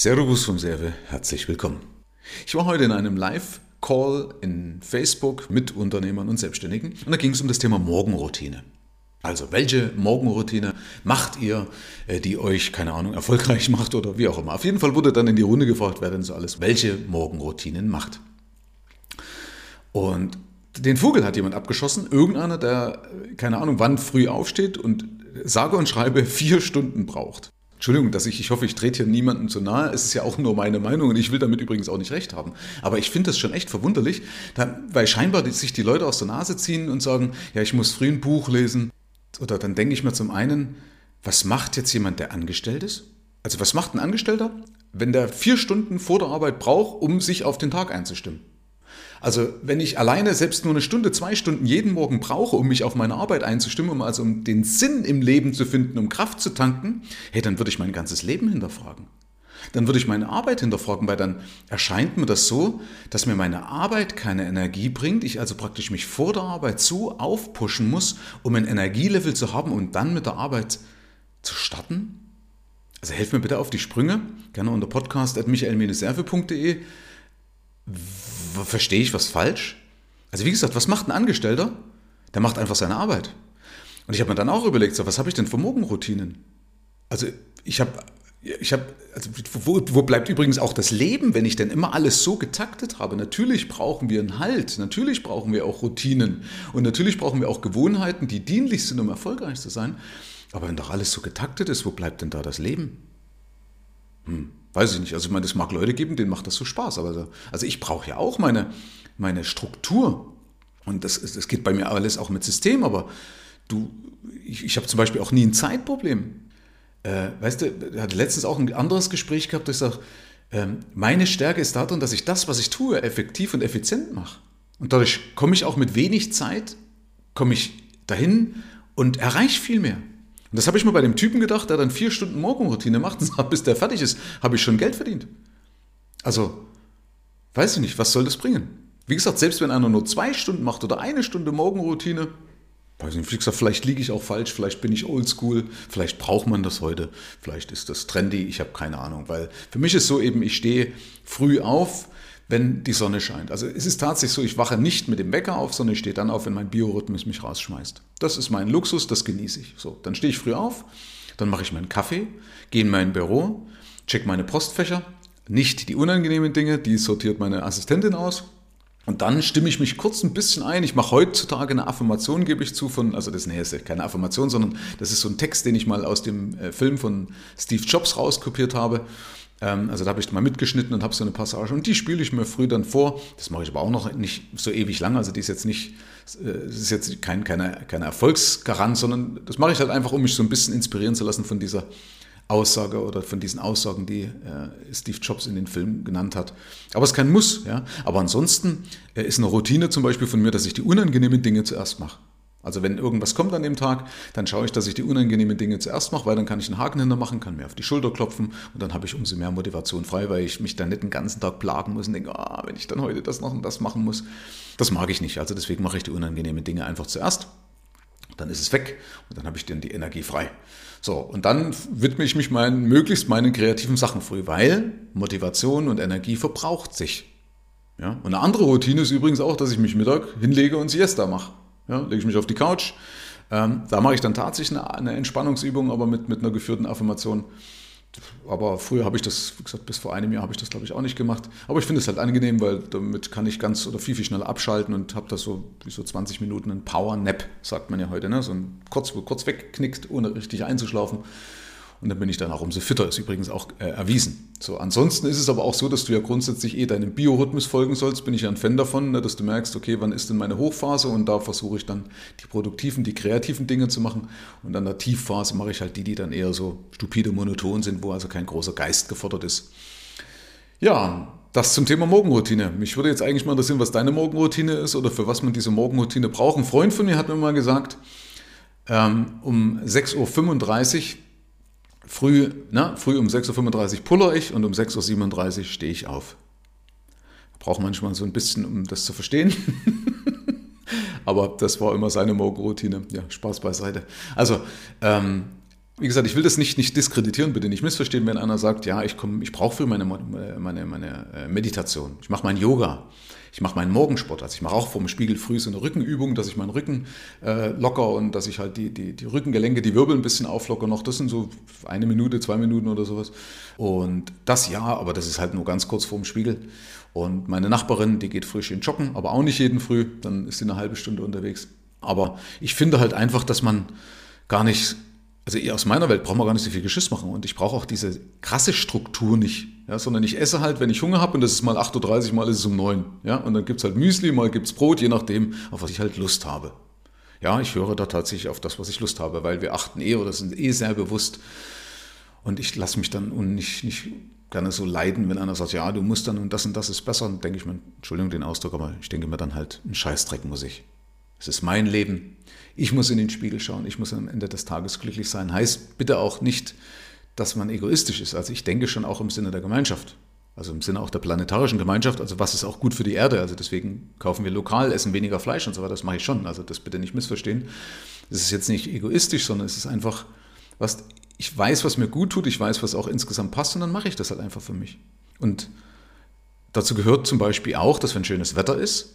Servus vom Serve, herzlich willkommen. Ich war heute in einem Live-Call in Facebook mit Unternehmern und Selbstständigen und da ging es um das Thema Morgenroutine. Also, welche Morgenroutine macht ihr, äh, die euch, keine Ahnung, erfolgreich macht oder wie auch immer? Auf jeden Fall wurde dann in die Runde gefragt, wer denn so alles welche Morgenroutinen macht. Und den Vogel hat jemand abgeschossen, irgendeiner, der, äh, keine Ahnung, wann früh aufsteht und sage und schreibe vier Stunden braucht. Entschuldigung, dass ich, ich hoffe, ich trete hier niemandem zu nahe. Es ist ja auch nur meine Meinung und ich will damit übrigens auch nicht recht haben. Aber ich finde das schon echt verwunderlich, weil scheinbar sich die Leute aus der Nase ziehen und sagen, ja, ich muss früh ein Buch lesen. Oder dann denke ich mir zum einen, was macht jetzt jemand, der angestellt ist? Also was macht ein Angestellter, wenn der vier Stunden vor der Arbeit braucht, um sich auf den Tag einzustimmen? Also wenn ich alleine selbst nur eine Stunde, zwei Stunden jeden Morgen brauche, um mich auf meine Arbeit einzustimmen, um also um den Sinn im Leben zu finden, um Kraft zu tanken, hey, dann würde ich mein ganzes Leben hinterfragen. Dann würde ich meine Arbeit hinterfragen, weil dann erscheint mir das so, dass mir meine Arbeit keine Energie bringt, ich also praktisch mich vor der Arbeit so aufpushen muss, um ein Energielevel zu haben und dann mit der Arbeit zu starten. Also helft mir bitte auf die Sprünge, gerne unter podcast.michael-serve.de verstehe ich was falsch? Also wie gesagt, was macht ein Angestellter? Der macht einfach seine Arbeit. Und ich habe mir dann auch überlegt, so, was habe ich denn für Morgenroutinen? Also ich habe, ich habe, also wo, wo bleibt übrigens auch das Leben, wenn ich denn immer alles so getaktet habe? Natürlich brauchen wir einen Halt, natürlich brauchen wir auch Routinen und natürlich brauchen wir auch Gewohnheiten, die dienlich sind, um erfolgreich zu sein. Aber wenn doch alles so getaktet ist, wo bleibt denn da das Leben? Hm. Weiß ich nicht. Also ich meine, es mag Leute geben, denen macht das so Spaß. Aber also ich brauche ja auch meine, meine Struktur. Und das, das geht bei mir alles auch mit System. Aber du, ich, ich habe zum Beispiel auch nie ein Zeitproblem. Äh, weißt du, ich hatte letztens auch ein anderes Gespräch gehabt, das sagt, äh, meine Stärke ist darin, dass ich das, was ich tue, effektiv und effizient mache. Und dadurch komme ich auch mit wenig Zeit, komme ich dahin und erreiche viel mehr. Und das habe ich mir bei dem Typen gedacht, der dann vier Stunden Morgenroutine macht und sagt, bis der fertig ist, habe ich schon Geld verdient. Also, weiß ich nicht, was soll das bringen? Wie gesagt, selbst wenn einer nur zwei Stunden macht oder eine Stunde Morgenroutine, weiß nicht, wie gesagt, vielleicht liege ich auch falsch, vielleicht bin ich oldschool, vielleicht braucht man das heute, vielleicht ist das trendy, ich habe keine Ahnung, weil für mich ist so eben, ich stehe früh auf, wenn die Sonne scheint. Also es ist tatsächlich so, ich wache nicht mit dem Wecker auf, sondern ich stehe dann auf, wenn mein Biorhythmus mich rausschmeißt. Das ist mein Luxus, das genieße ich. So, dann stehe ich früh auf, dann mache ich meinen Kaffee, gehe in mein Büro, check meine Postfächer, nicht die unangenehmen Dinge, die sortiert meine Assistentin aus. Und dann stimme ich mich kurz ein bisschen ein. Ich mache heutzutage eine Affirmation, gebe ich zu, von, also das nee, ist keine Affirmation, sondern das ist so ein Text, den ich mal aus dem äh, Film von Steve Jobs rauskopiert habe. Ähm, also da habe ich mal mitgeschnitten und habe so eine Passage und die spiele ich mir früh dann vor. Das mache ich aber auch noch nicht so ewig lang. Also die ist jetzt nicht, äh, das ist jetzt kein, keine, keine Erfolgsgarant, sondern das mache ich halt einfach, um mich so ein bisschen inspirieren zu lassen von dieser Aussage oder von diesen Aussagen, die äh, Steve Jobs in den Film genannt hat. Aber es ist kein Muss. Ja? Aber ansonsten äh, ist eine Routine zum Beispiel von mir, dass ich die unangenehmen Dinge zuerst mache. Also wenn irgendwas kommt an dem Tag, dann schaue ich, dass ich die unangenehmen Dinge zuerst mache, weil dann kann ich einen Haken hinter machen, kann mir auf die Schulter klopfen und dann habe ich umso mehr Motivation frei, weil ich mich dann nicht den ganzen Tag plagen muss und denke, ah, wenn ich dann heute das noch und das machen muss. Das mag ich nicht. Also deswegen mache ich die unangenehmen Dinge einfach zuerst. Dann ist es weg und dann habe ich dann die Energie frei. So, und dann widme ich mich meinen, möglichst meinen kreativen Sachen früh, weil Motivation und Energie verbraucht sich. Ja? Und eine andere Routine ist übrigens auch, dass ich mich Mittag hinlege und Siesta mache. Ja, lege ich mich auf die Couch. Ähm, da mache ich dann tatsächlich eine, eine, Entspannungsübung, aber mit, mit einer geführten Affirmation. Aber früher habe ich das, wie gesagt, bis vor einem Jahr habe ich das, glaube ich, auch nicht gemacht. Aber ich finde es halt angenehm, weil damit kann ich ganz oder viel, viel schneller abschalten und habe das so wie so 20 Minuten ein Power-Nap, sagt man ja heute, ne? so ein kurz, kurz wegknickt, ohne richtig einzuschlafen. Und dann bin ich dann auch umso fitter, ist übrigens auch äh, erwiesen. So, ansonsten ist es aber auch so, dass du ja grundsätzlich eh deinem Biorhythmus folgen sollst, bin ich ja ein Fan davon, ne, dass du merkst, okay, wann ist denn meine Hochphase und da versuche ich dann die produktiven, die kreativen Dinge zu machen und an der Tiefphase mache ich halt die, die dann eher so stupide monoton sind, wo also kein großer Geist gefordert ist. Ja, das zum Thema Morgenroutine. Mich würde jetzt eigentlich mal interessieren, was deine Morgenroutine ist oder für was man diese Morgenroutine braucht. Ein Freund von mir hat mir mal gesagt, ähm, um 6.35 Uhr Früh, na, früh um 6.35 Uhr puller ich und um 6.37 Uhr stehe ich auf. Braucht manchmal so ein bisschen, um das zu verstehen. Aber das war immer seine Morgenroutine. Ja, Spaß beiseite. Also, ähm, wie gesagt, ich will das nicht, nicht diskreditieren, bitte nicht missverstehen, wenn einer sagt, ja, ich, ich brauche für meine, meine, meine äh, Meditation, ich mache mein Yoga, ich mache meinen Morgensport, also ich mache auch vorm Spiegel früh so eine Rückenübung, dass ich meinen Rücken äh, locker und dass ich halt die, die, die Rückengelenke, die Wirbel ein bisschen auflocker noch. Das sind so eine Minute, zwei Minuten oder sowas. Und das ja, aber das ist halt nur ganz kurz vorm Spiegel. Und meine Nachbarin, die geht frisch in Joggen, aber auch nicht jeden Früh, dann ist sie eine halbe Stunde unterwegs. Aber ich finde halt einfach, dass man gar nicht also aus meiner Welt braucht man gar nicht so viel Geschiss machen und ich brauche auch diese krasse Struktur nicht, ja, sondern ich esse halt, wenn ich Hunger habe und das ist mal 8.30 Uhr, mal ist es um 9 ja, und dann gibt es halt Müsli, mal gibt es Brot, je nachdem, auf was ich halt Lust habe. Ja, ich höre da tatsächlich auf das, was ich Lust habe, weil wir achten eh oder sind eh sehr bewusst und ich lasse mich dann und nicht, nicht gerne so leiden, wenn einer sagt, ja, du musst dann und das und das ist besser, dann denke ich mir, Entschuldigung den Ausdruck, aber ich denke mir dann halt, ein Scheißdreck muss ich. Es ist mein Leben. Ich muss in den Spiegel schauen. Ich muss am Ende des Tages glücklich sein. Heißt bitte auch nicht, dass man egoistisch ist. Also ich denke schon auch im Sinne der Gemeinschaft. Also im Sinne auch der planetarischen Gemeinschaft. Also was ist auch gut für die Erde. Also deswegen kaufen wir lokal, essen weniger Fleisch und so weiter. Das mache ich schon. Also das bitte nicht missverstehen. Das ist jetzt nicht egoistisch, sondern es ist einfach, was ich weiß, was mir gut tut. Ich weiß, was auch insgesamt passt und dann mache ich das halt einfach für mich. Und dazu gehört zum Beispiel auch, dass wenn schönes Wetter ist,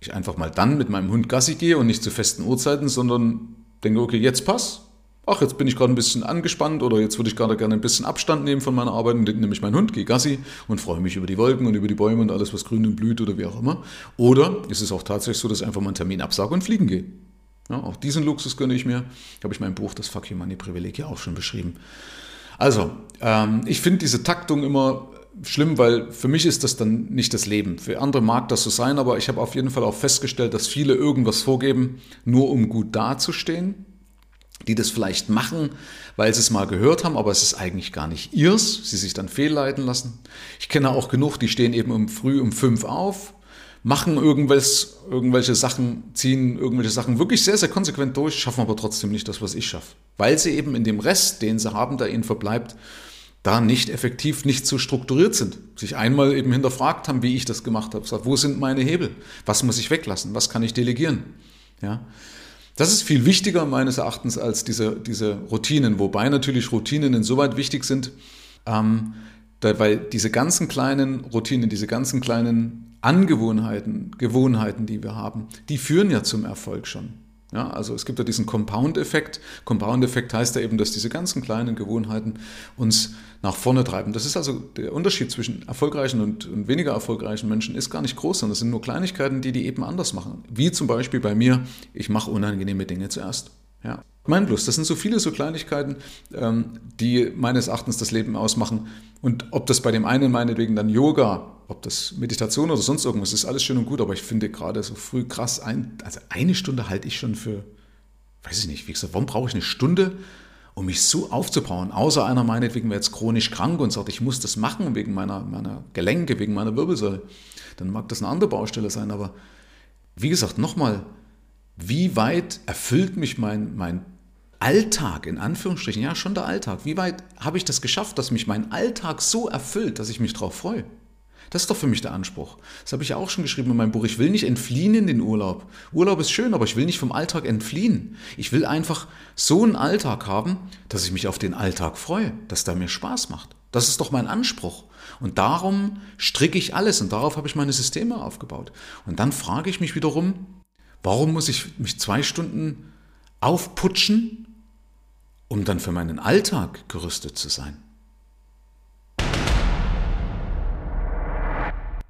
ich einfach mal dann mit meinem Hund Gassi gehe und nicht zu festen Uhrzeiten, sondern denke, okay, jetzt pass. Ach, jetzt bin ich gerade ein bisschen angespannt oder jetzt würde ich gerade gerne ein bisschen Abstand nehmen von meiner Arbeit und nehme ich meinen Hund, gehe Gassi und freue mich über die Wolken und über die Bäume und alles, was grün und blüht oder wie auch immer. Oder ist es auch tatsächlich so, dass ich einfach mal einen Termin absage und fliegen gehe. Ja, auch diesen Luxus gönne ich mir. Habe ich mein Buch Das Fuck You Money Privileg ja auch schon beschrieben. Also, ähm, ich finde diese Taktung immer schlimm, weil für mich ist das dann nicht das Leben. Für andere mag das so sein, aber ich habe auf jeden Fall auch festgestellt, dass viele irgendwas vorgeben, nur um gut dazustehen. Die das vielleicht machen, weil sie es mal gehört haben, aber es ist eigentlich gar nicht ihrs, sie sich dann fehlleiten lassen. Ich kenne auch genug, die stehen eben um früh um fünf auf, machen irgendwas, irgendwelche Sachen, ziehen irgendwelche Sachen wirklich sehr, sehr konsequent durch, schaffen aber trotzdem nicht das, was ich schaffe. Weil sie eben in dem Rest, den sie haben, der ihnen verbleibt, da nicht effektiv, nicht so strukturiert sind. Sich einmal eben hinterfragt haben, wie ich das gemacht habe. Gesagt, wo sind meine Hebel? Was muss ich weglassen? Was kann ich delegieren? Ja. Das ist viel wichtiger meines Erachtens als diese, diese Routinen, wobei natürlich Routinen insoweit wichtig sind, ähm, da, weil diese ganzen kleinen Routinen, diese ganzen kleinen Angewohnheiten, Gewohnheiten, die wir haben, die führen ja zum Erfolg schon. Ja, also es gibt ja diesen Compound-Effekt. Compound-Effekt heißt ja eben, dass diese ganzen kleinen Gewohnheiten uns nach vorne treiben. Das ist also der Unterschied zwischen erfolgreichen und, und weniger erfolgreichen Menschen ist gar nicht groß, sondern es sind nur Kleinigkeiten, die die eben anders machen. Wie zum Beispiel bei mir, ich mache unangenehme Dinge zuerst. Ja. Mein Plus, das sind so viele so Kleinigkeiten, ähm, die meines Erachtens das Leben ausmachen. Und ob das bei dem einen meinetwegen dann Yoga, ob das Meditation oder sonst irgendwas ist, alles schön und gut, aber ich finde gerade so früh krass, ein, also eine Stunde halte ich schon für, weiß ich nicht, wie gesagt, warum brauche ich eine Stunde, um mich so aufzubauen? Außer einer meinetwegen wäre jetzt chronisch krank und sagt, ich muss das machen wegen meiner, meiner Gelenke, wegen meiner Wirbelsäule. Dann mag das eine andere Baustelle sein, aber wie gesagt, nochmal, wie weit erfüllt mich mein, mein Alltag, in Anführungsstrichen, ja, schon der Alltag. Wie weit habe ich das geschafft, dass mich mein Alltag so erfüllt, dass ich mich darauf freue? Das ist doch für mich der Anspruch. Das habe ich ja auch schon geschrieben in meinem Buch. Ich will nicht entfliehen in den Urlaub. Urlaub ist schön, aber ich will nicht vom Alltag entfliehen. Ich will einfach so einen Alltag haben, dass ich mich auf den Alltag freue, dass der mir Spaß macht. Das ist doch mein Anspruch. Und darum stricke ich alles und darauf habe ich meine Systeme aufgebaut. Und dann frage ich mich wiederum, warum muss ich mich zwei Stunden aufputschen, um dann für meinen Alltag gerüstet zu sein.